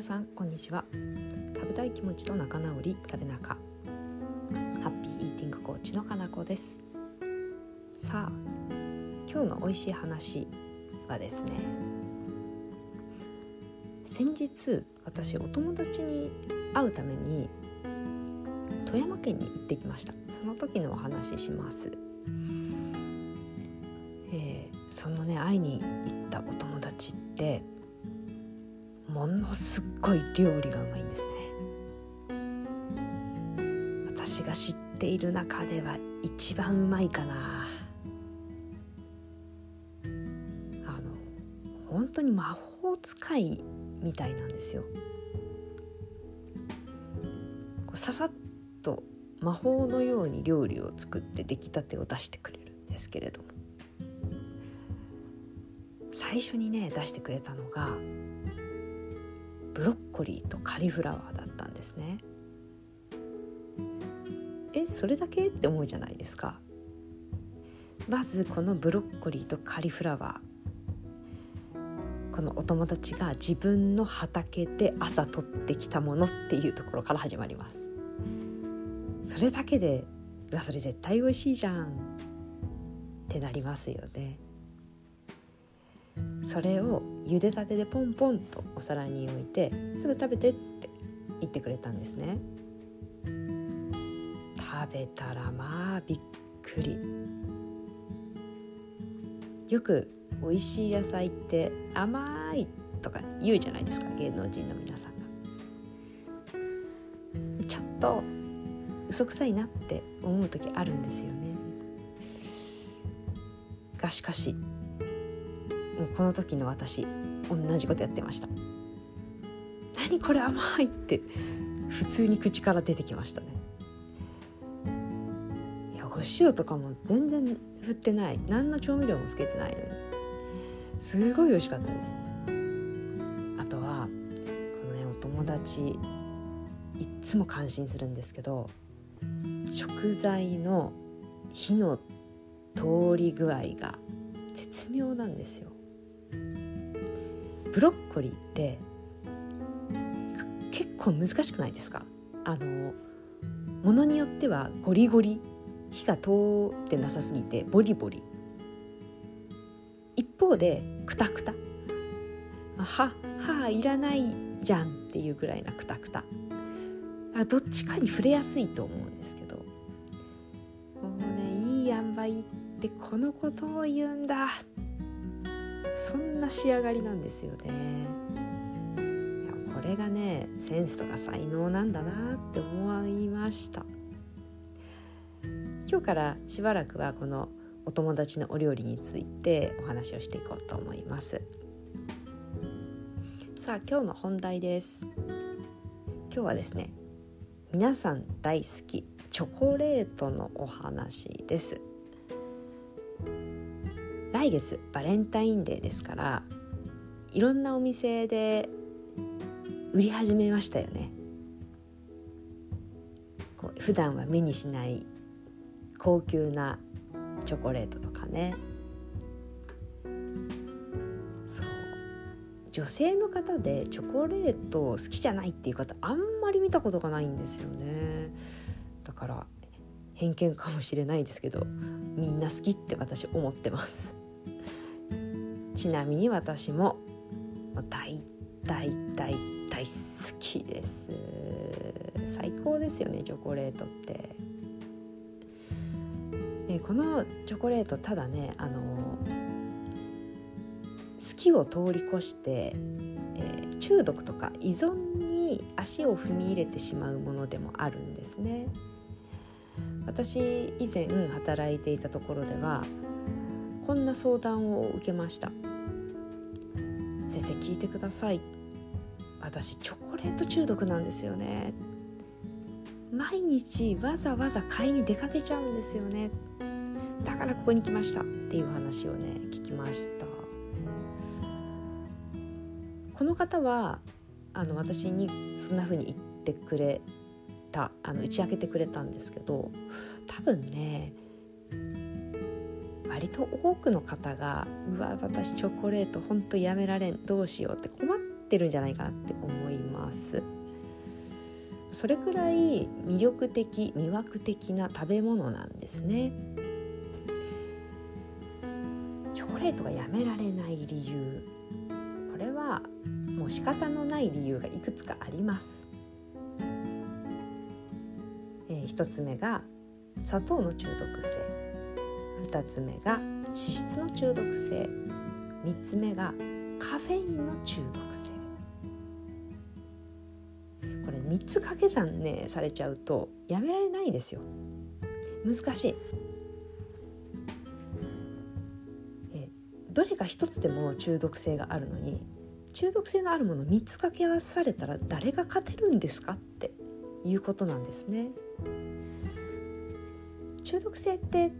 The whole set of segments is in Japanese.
皆さんこんにちは。食べたい気持ちと仲直り食べ仲ハッピーイーティングコーチのかなこです。さあ今日の美味しい話はですね先日私お友達に会うために富山県に行ってきました。その時のお話しします。えー、そのね会いに行ったお友達ってものすっごい料理がうまいんですね。私が知っている中では一番うまいかな。あの本当に魔法使いみたいなんですよ。こうささっと魔法のように料理を作って出来たてを出してくれるんですけれども。最初にね出してくれたのがブロッコリーとカリフラワーだったんですね。えそれだけ？って思うじゃないですか。まずこのブロッコリーとカリフラワー。このお友達が自分の畑で朝取ってきたものっていうところから始まります。それだけでうわそれ絶対美味しいじゃんってなりますよね。それを茹でたてでポンポンとお皿に置いてすぐ食べてって言ってくれたんですね。食べたらまあびっくり。よく美味しい野菜って甘いとか言うじゃないですか芸能人の皆さんが。ちょっと嘘くさいなって思う時あるんですよね。がしかしもうこの時の私同じことやってました。何これ甘いって普通に口から出てきましたね。いやお塩とかも全然振ってない。何の調味料もつけてないのに。すごい美味しかったです。あとはこのねお友達いっつも感心するんですけど食材の火の通り具合が絶妙なんですよ。ブロッコリーって結構難しくないですか？あのものによってはゴリゴリ火が通ってなさすぎてボリボリ。一方でクタクタ。ははいらないじゃんっていうぐらいなクタクタ。あどっちかに触れやすいと思うんですけど。もうねいい塩梅ってこのことを言うんだ。っそんな仕上がりなんですよね。いやこれがねセンスとか才能なんだなって思いました。今日からしばらくはこのお友達のお料理についてお話をしていこうと思います。さあ今日の本題です。今日はですね皆さん大好きチョコレートのお話です。来月バレンタインデーですからいろんなお店で売り始めましたよね。こう普段は目にしない高級なチョコレートとかね。そう。女性の方でチョコレート好きじゃないっていう方あんまり見たことがないんですよね。だから偏見かもしれないですけどみんな好きって私思ってます。ちなみに私も大大大大好きです。最高ですよねチョコレートって。えこのチョコレートただねあの好きを通り越して、えー、中毒とか依存に足を踏み入れてしまうものでもあるんですね。私以前働いていたところではこんな相談を受けました。先生聞いてください。私チョコレート中毒なんですよね。毎日わざわざ買いに出かけちゃうんですよね。だからここに来ましたっていう話をね聞きました。この方はあの私にそんな風に言ってくれたあの打ち明けてくれたんですけど多分ね割と多くの方がうわ私チョコレートほんとやめられんどうしようって困ってるんじゃないかなって思います。それくらい魅力的魅惑的な食べ物なんですね。チョコレートがやめられない理由。これはもう仕方のない理由がいくつかあります、えー、1つ目が砂糖の中毒性。2つ目が脂質の中毒性。3つ目がカフェインの中毒性。これ3つ掛け算ねされちゃうとやめられないですよ。難しい。えどれか1つでも中毒性があるのに中毒性のあるもの3つ掛け合わされたら誰が勝てるんですか？っていうことなんですね。中毒性って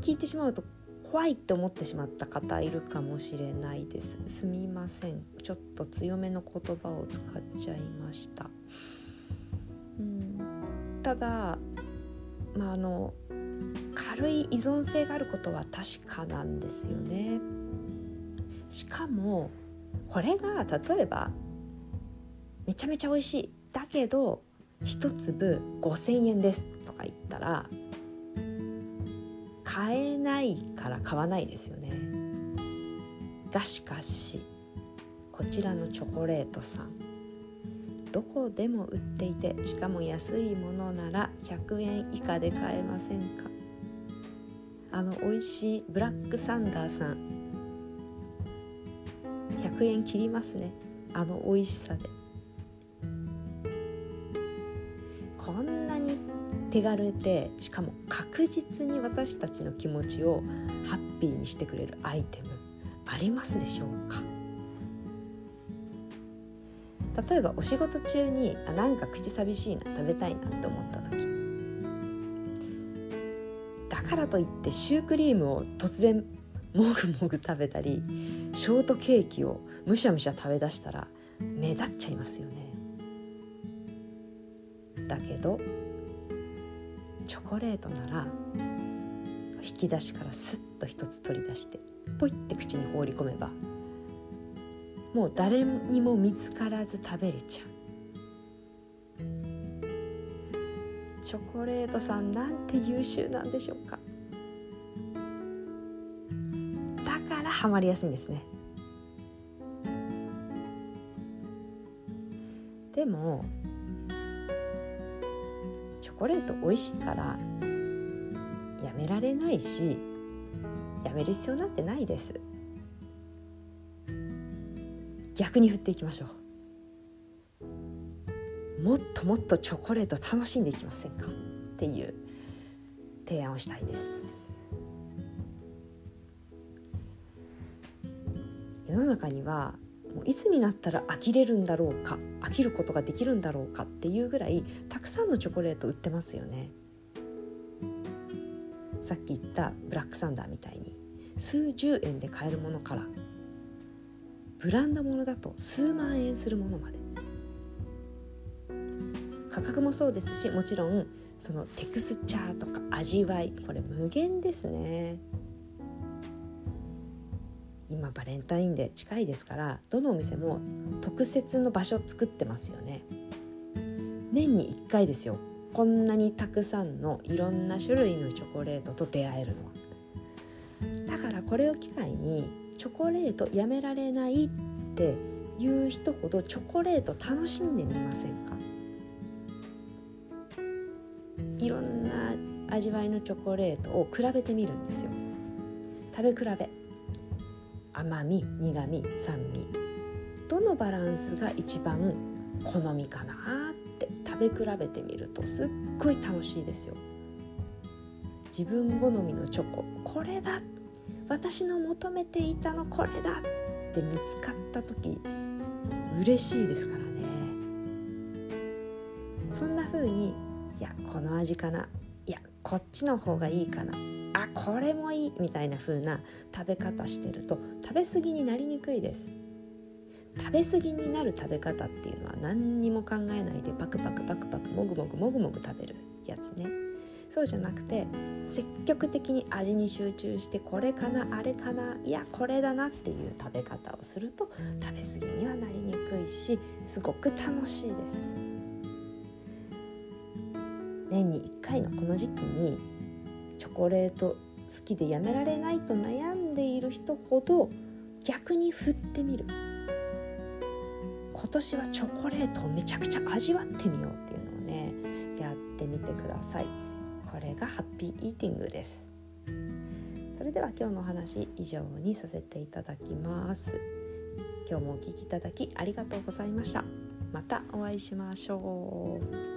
聞いてしまうと怖いって思ってしまった方いるかもしれないです。すみません。ちょっと強めの言葉を使っちゃいました。うん。ただまああの軽い依存性があることは確かなんですよね。しかもこれが例えばめちゃめちゃ美味しい。だけど1粒5,000円ですとか言ったら買えないから買わないですよね。がしかしこちらのチョコレートさん。どこでも売っていてしかも安いものなら100円以下で買えませんか？あの美味しいブラックサンダーさん。100円切りますね。あの美味しさで。手軽でしかも確実に私たちの気持ちをハッピーにしてくれるアイテムありますでしょうか？例えばお仕事中にあなんか口寂しいな食べたいなって思った時。だからといってシュークリームを突然もぐもぐ食べたりショートケーキをむしゃむしゃ食べだしたら目立っちゃいますよね。だけどチョコレートなら引き出しからスッと一つ取り出してポイって口に放り込めばもう誰にも見つからず食べれちゃう。チョコレートさんなんて優秀なんでしょうか。だからハマりやすいんですね。でもコレート美味しいからやめられないしやめる必要なんてないです。逆に振っていきましょう。もっともっとチョコレート楽しんでいきませんかっていう提案をしたいです。世の中にはもういつになったら飽きれるんだろうか飽きることができるんだろうかっていうぐらいたくさんのチョコレート売ってますよね。さっき言ったブラックサンダーみたいに数十円で買えるものからブランドものだと数万円するものまで。価格もそうですしもちろんそのテクスチャーとか味わいこれ無限ですね。今バレンタインデー近いですからどのお店も特設の場所作ってますよね。年に1回ですよ。こんなにたくさんのいろんな種類のチョコレートと出会えるのは。だからこれを機会にチョコレートやめられないっていう人ほどチョコレート楽しんでみませんか？いろんな味わいのチョコレートを比べてみるんですよ。食べ比べ。甘み苦み酸味。どのバランスが一番好みかなって食べ比べてみるとすっごい楽しいですよ。自分好みのチョコこれだ。私の求めていたのこれだ。って見つかった時嬉しいですからね。そんな風にいやこの味かな。いやこっちの方がいいかな。あこれもいいみたいな風な食べ方してると食べ過ぎになりにくいです。食べ過ぎになる食べ方っていうのは何にも考えないでパクパクパクパクもぐもぐもぐもぐ食べるやつね。そうじゃなくて積極的に味に集中してこれかなあれかないやこれだなっていう食べ方をすると食べ過ぎにはなりにくいしすごく楽しいです。年に1回のこの時期にチョコレート好きでやめられないと悩んでいる人ほど逆に振ってみる。今年はチョコレートをめちゃくちゃ味わってみようっていうのをねやってみてください。これがハッピーイーティングです。それでは今日のお話以上にさせていただきます。今日もお聞きいただきありがとうございました。またお会いしましょう。